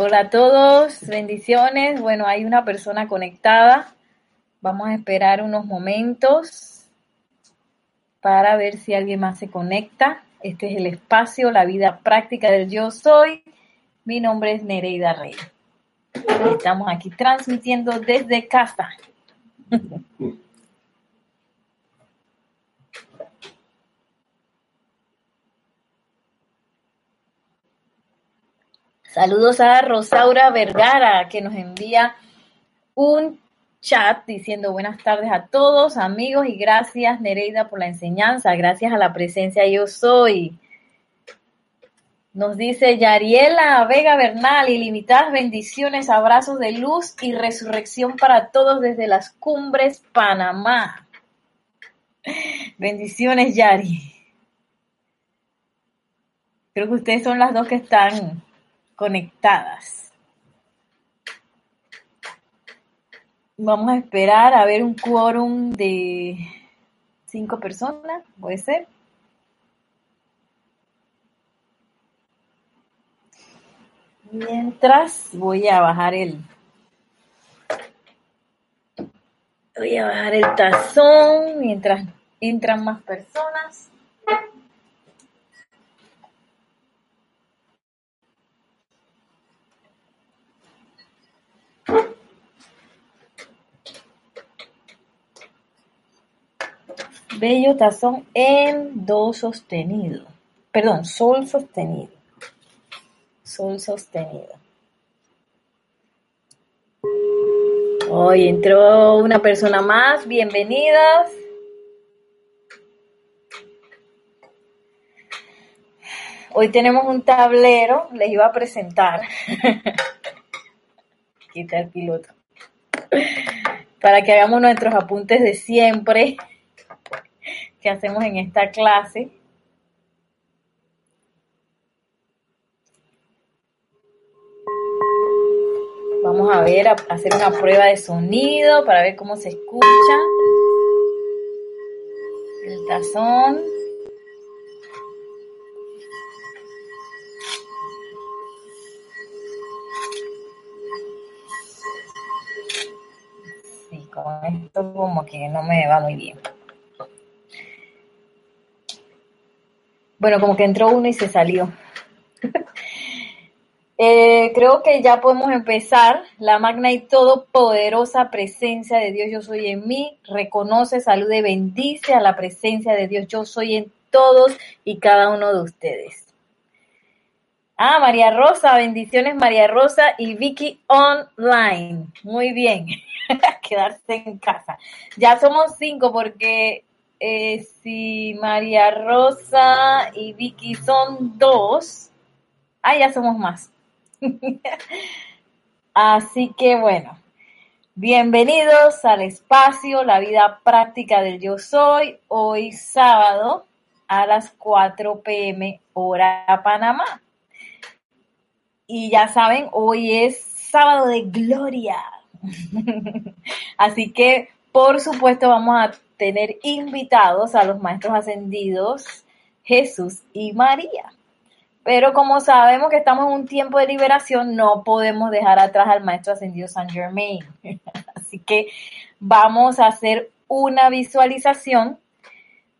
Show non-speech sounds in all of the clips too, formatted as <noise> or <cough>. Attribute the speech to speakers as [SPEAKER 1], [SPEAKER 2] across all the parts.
[SPEAKER 1] Hola a todos, bendiciones. Bueno, hay una persona conectada. Vamos a esperar unos momentos para ver si alguien más se conecta. Este es el espacio, la vida práctica del yo soy. Mi nombre es Nereida Rey. Estamos aquí transmitiendo desde casa. <laughs> Saludos a Rosaura Vergara que nos envía un chat diciendo buenas tardes a todos amigos y gracias Nereida por la enseñanza, gracias a la presencia yo soy. Nos dice Yariela Vega Bernal, ilimitadas bendiciones, abrazos de luz y resurrección para todos desde las cumbres Panamá. Bendiciones Yari. Creo que ustedes son las dos que están conectadas. Vamos a esperar a ver un quórum de cinco personas, puede ser. Mientras voy a bajar el voy a bajar el tazón mientras entran más personas. Bello tazón en do sostenido. Perdón, sol sostenido. Sol sostenido. Hoy entró una persona más. Bienvenidas. Hoy tenemos un tablero. Les iba a presentar. <laughs> Quita el piloto. Para que hagamos nuestros apuntes de siempre hacemos en esta clase. Vamos a ver, a hacer una prueba de sonido para ver cómo se escucha. El tazón. Con esto como que no me va muy bien. Bueno, como que entró uno y se salió. <laughs> eh, creo que ya podemos empezar. La magna y todopoderosa presencia de Dios, yo soy en mí, reconoce, salude, bendice a la presencia de Dios, yo soy en todos y cada uno de ustedes. Ah, María Rosa, bendiciones María Rosa y Vicky Online. Muy bien, <laughs> quedarse en casa. Ya somos cinco porque eh, si María Rosa y Vicky son dos, ah, ya somos más. <laughs> Así que bueno, bienvenidos al espacio, la vida práctica del yo soy, hoy sábado a las 4 pm hora Panamá. Y ya saben, hoy es sábado de gloria. <laughs> Así que, por supuesto, vamos a tener invitados a los maestros ascendidos Jesús y María. Pero como sabemos que estamos en un tiempo de liberación, no podemos dejar atrás al maestro ascendido San Germain. <laughs> Así que vamos a hacer una visualización.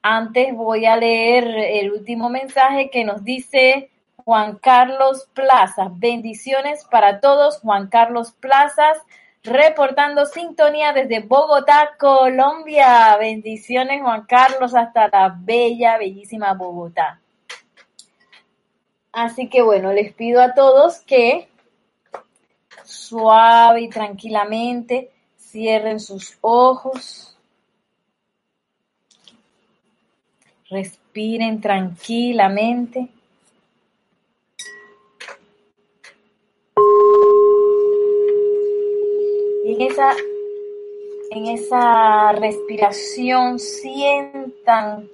[SPEAKER 1] Antes voy a leer el último mensaje que nos dice Juan Carlos Plazas. Bendiciones para todos, Juan Carlos Plazas reportando sintonía desde Bogotá, Colombia. Bendiciones, Juan Carlos, hasta la bella, bellísima Bogotá. Así que bueno, les pido a todos que suave y tranquilamente cierren sus ojos. Respiren tranquilamente. En esa respiración sientan,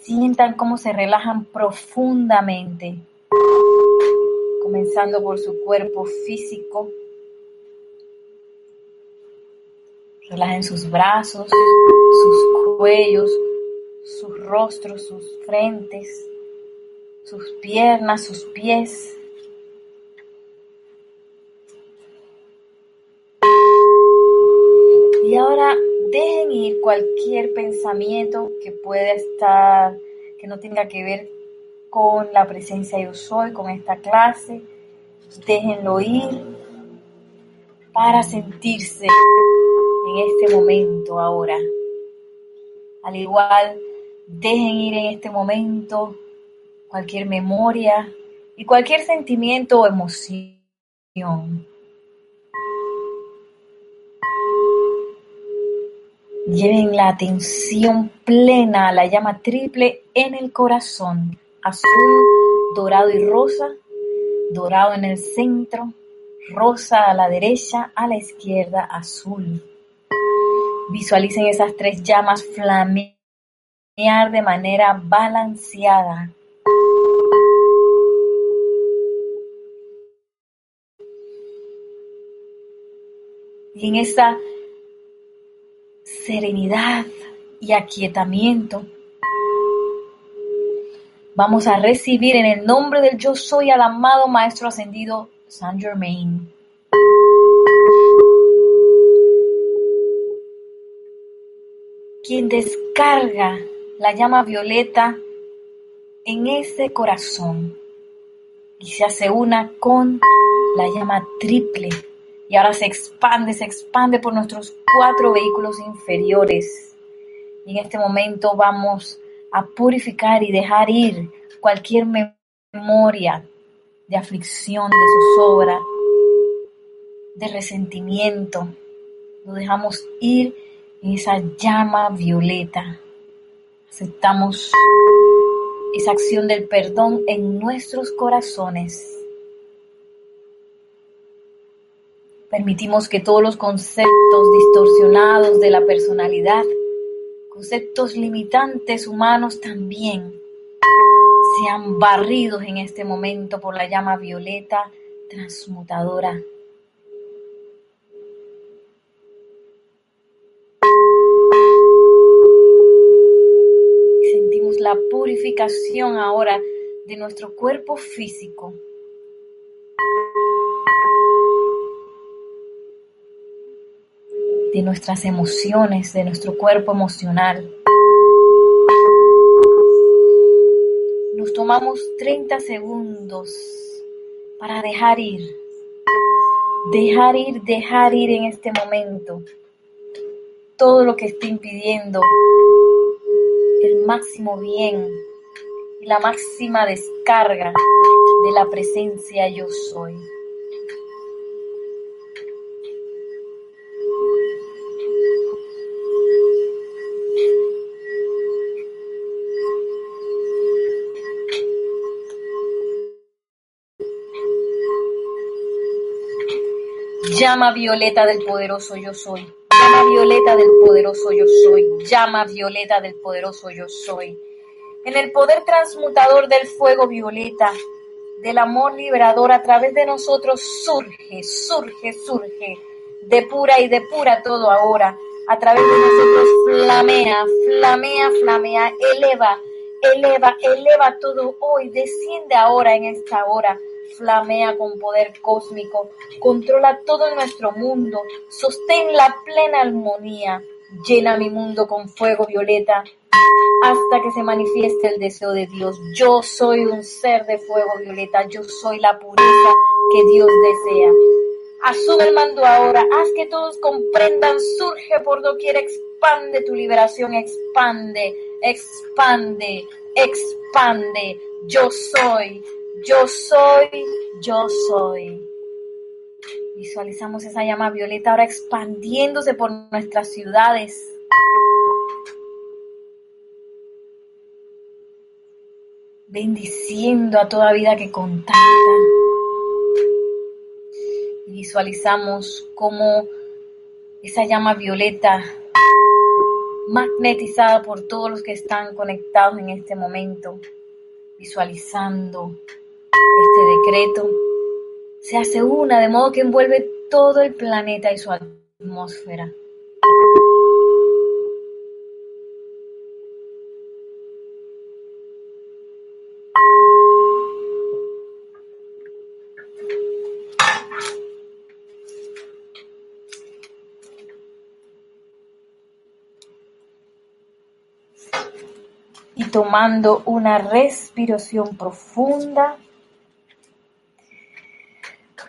[SPEAKER 1] sientan cómo se relajan profundamente, comenzando por su cuerpo físico. Relajen sus brazos, sus cuellos, sus rostros, sus frentes, sus piernas, sus pies dejen ir cualquier pensamiento que pueda estar, que no tenga que ver con la presencia yo soy, con esta clase. Déjenlo ir para sentirse en este momento ahora. Al igual, dejen ir en este momento cualquier memoria y cualquier sentimiento o emoción. Lleven la atención plena a la llama triple en el corazón, azul, dorado y rosa, dorado en el centro, rosa a la derecha, a la izquierda, azul. Visualicen esas tres llamas flamear de manera balanceada. Y en esa serenidad y aquietamiento, vamos a recibir en el nombre del yo soy al amado Maestro Ascendido Saint Germain. Quien descarga la llama violeta en ese corazón y se hace una con la llama triple y ahora se expande, se expande por nuestros cuatro vehículos inferiores. Y en este momento vamos a purificar y dejar ir cualquier memoria de aflicción, de zozobra, de resentimiento. Lo dejamos ir en esa llama violeta. Aceptamos esa acción del perdón en nuestros corazones Permitimos que todos los conceptos distorsionados de la personalidad, conceptos limitantes humanos también, sean barridos en este momento por la llama violeta transmutadora. Sentimos la purificación ahora de nuestro cuerpo físico de nuestras emociones, de nuestro cuerpo emocional. Nos tomamos 30 segundos para dejar ir, dejar ir, dejar ir en este momento todo lo que esté impidiendo el máximo bien y la máxima descarga de la presencia yo soy. Llama violeta del poderoso yo soy. Llama violeta del poderoso yo soy. Llama violeta del poderoso yo soy. En el poder transmutador del fuego violeta, del amor liberador a través de nosotros surge, surge, surge. Depura y depura todo ahora. A través de nosotros flamea, flamea, flamea, eleva, eleva, eleva todo hoy. Desciende ahora en esta hora flamea con poder cósmico, controla todo nuestro mundo, sostén la plena armonía, llena mi mundo con fuego violeta hasta que se manifieste el deseo de Dios. Yo soy un ser de fuego violeta, yo soy la pureza que Dios desea. Asume el mando ahora, haz que todos comprendan, surge por doquier, expande tu liberación, expande, expande, expande. Yo soy, yo soy, yo soy. Visualizamos esa llama violeta ahora expandiéndose por nuestras ciudades. Bendiciendo a toda vida que contacta. Visualizamos cómo esa llama violeta magnetizada por todos los que están conectados en este momento, visualizando este decreto se hace una de modo que envuelve todo el planeta y su atmósfera. Y tomando una respiración profunda,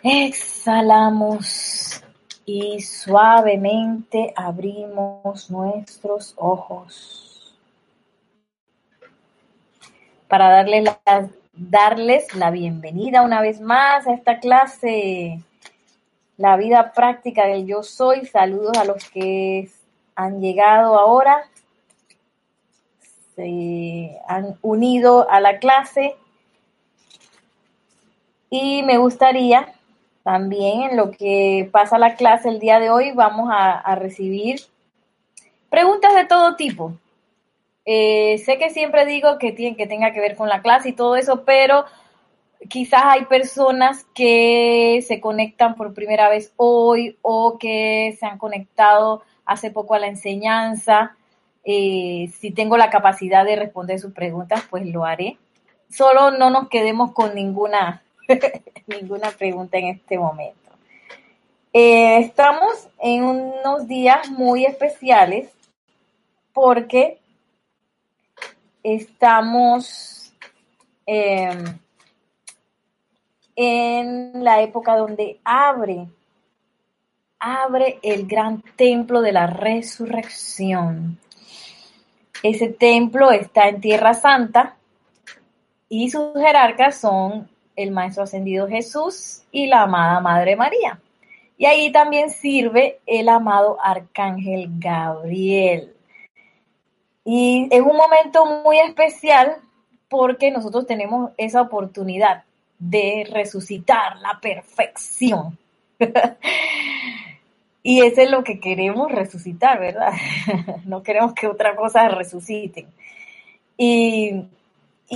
[SPEAKER 1] Exhalamos y suavemente abrimos nuestros ojos. Para darle darles la bienvenida una vez más a esta clase, la vida práctica del yo soy. Saludos a los que han llegado ahora. Se han unido a la clase. Y me gustaría también en lo que pasa la clase el día de hoy vamos a, recibir preguntas de todo tipo. Eh, sé que siempre digo que, tiene, que tenga que ver con la clase y todo eso, pero quizás hay personas que se conectan por primera vez hoy o que se han conectado hace poco a la enseñanza eh, si tengo la capacidad de responder sus preguntas, pues lo haré. Solo no nos quedemos con ninguna, <laughs> ninguna pregunta en este momento. Eh, estamos en unos días muy especiales porque estamos em, en la época donde abre, abre el gran templo de la resurrección. Ese templo está en Tierra Santa y sus jerarcas son el Maestro Ascendido Jesús y la amada Madre María. Y ahí también sirve el amado Arcángel Gabriel. Y es un momento muy especial porque nosotros tenemos esa oportunidad de resucitar la perfección. <laughs> Y eso es lo que queremos resucitar, ¿verdad? <laughs> no queremos que otra cosa resuciten. Y,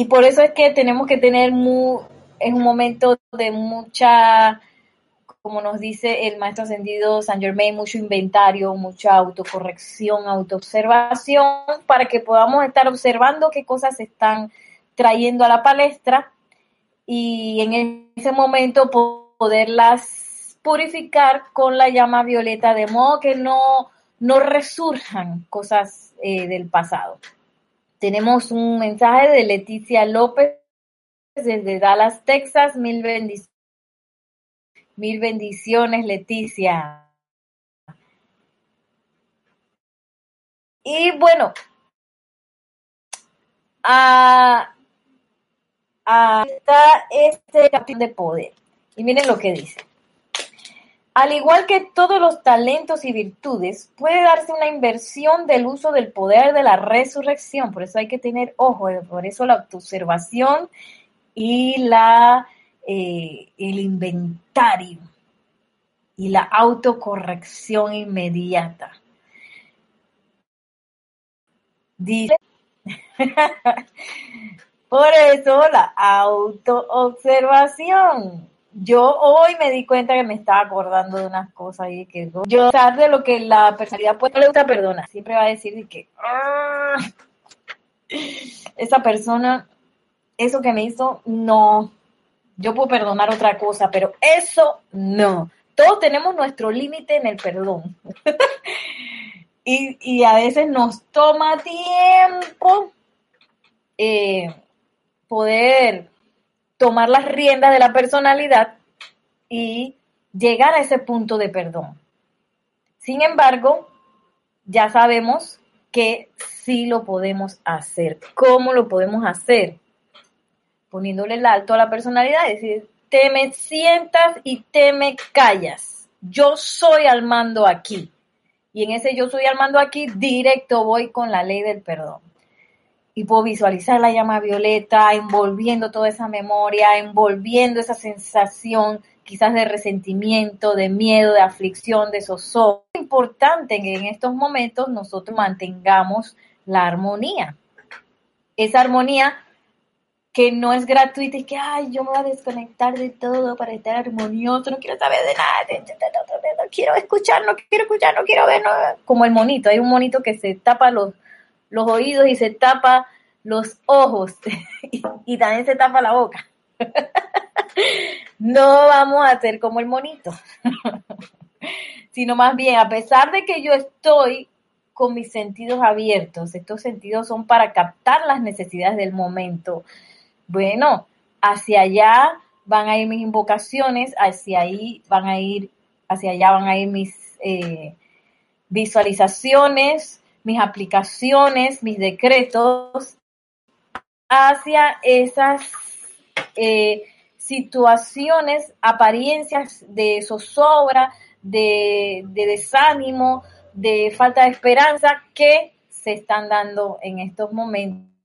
[SPEAKER 1] por eso es que tenemos que tener muy, es un momento de mucha, como nos dice el maestro ascendido San Germain, mucho inventario, mucha autocorrección, autoobservación, para que podamos estar observando qué cosas se están trayendo a la palestra y en ese momento poderlas purificar con la llama violeta de modo que no, no resurjan cosas eh, del pasado. Tenemos un mensaje de Leticia López desde Dallas, Texas. Mil bendiciones. Mil bendiciones, Leticia. Y bueno, a, está este capítulo de poder. Y miren lo que dice. Al igual que todos los talentos y virtudes, puede darse una inversión del uso del poder de la resurrección. Por eso hay que tener ojo, eh, por eso la observación y la, eh, el inventario y la autocorrección inmediata. Dice, <laughs> por eso la autoobservación. Yo hoy me di cuenta que me estaba acordando de unas cosas y que yo sabe de lo que la personalidad puede le gusta perdona, siempre va a decir que ah, <laughs> esa persona, eso que me hizo, no, yo puedo perdonar otra cosa, pero eso no. Todos tenemos nuestro límite en el perdón. <laughs> y, y, a veces nos toma tiempo eh, poder tomar las riendas de la personalidad y llegar a ese punto de perdón. Sin embargo, ya sabemos que sí lo podemos hacer. ¿Cómo lo podemos hacer? Poniéndole el alto a la personalidad, es decir, te me sientas y te me callas. Yo soy al mando aquí. Y en ese yo soy al mando aquí, directo voy con la ley del perdón y puedo visualizar la llama violeta envolviendo toda esa memoria, envolviendo esa sensación quizás de resentimiento, de miedo, de aflicción, de zozobra. Es importante que en estos momentos nosotros mantengamos la armonía. Esa armonía que no es gratuita y que, ay, yo me voy a desconectar de todo para estar armonioso, no quiero saber de nada, no quiero escuchar, no quiero escuchar, no quiero ver, como el monito, hay un monito que se tapa los los oídos y se tapa los ojos <laughs> y, también se tapa la boca. <laughs> no vamos a hacer como el monito, <laughs> sino más bien, a pesar de que yo estoy con mis sentidos abiertos. Estos sentidos son para captar las necesidades del momento. Bueno, hacia allá van a ir mis invocaciones, hacia ahí van a ir, hacia allá van a ir mis eh, visualizaciones, mis aplicaciones, mis decretos, hacia esas eh, situaciones, apariencias de zozobra, de, de desánimo, de falta de esperanza que se están dando en estos momentos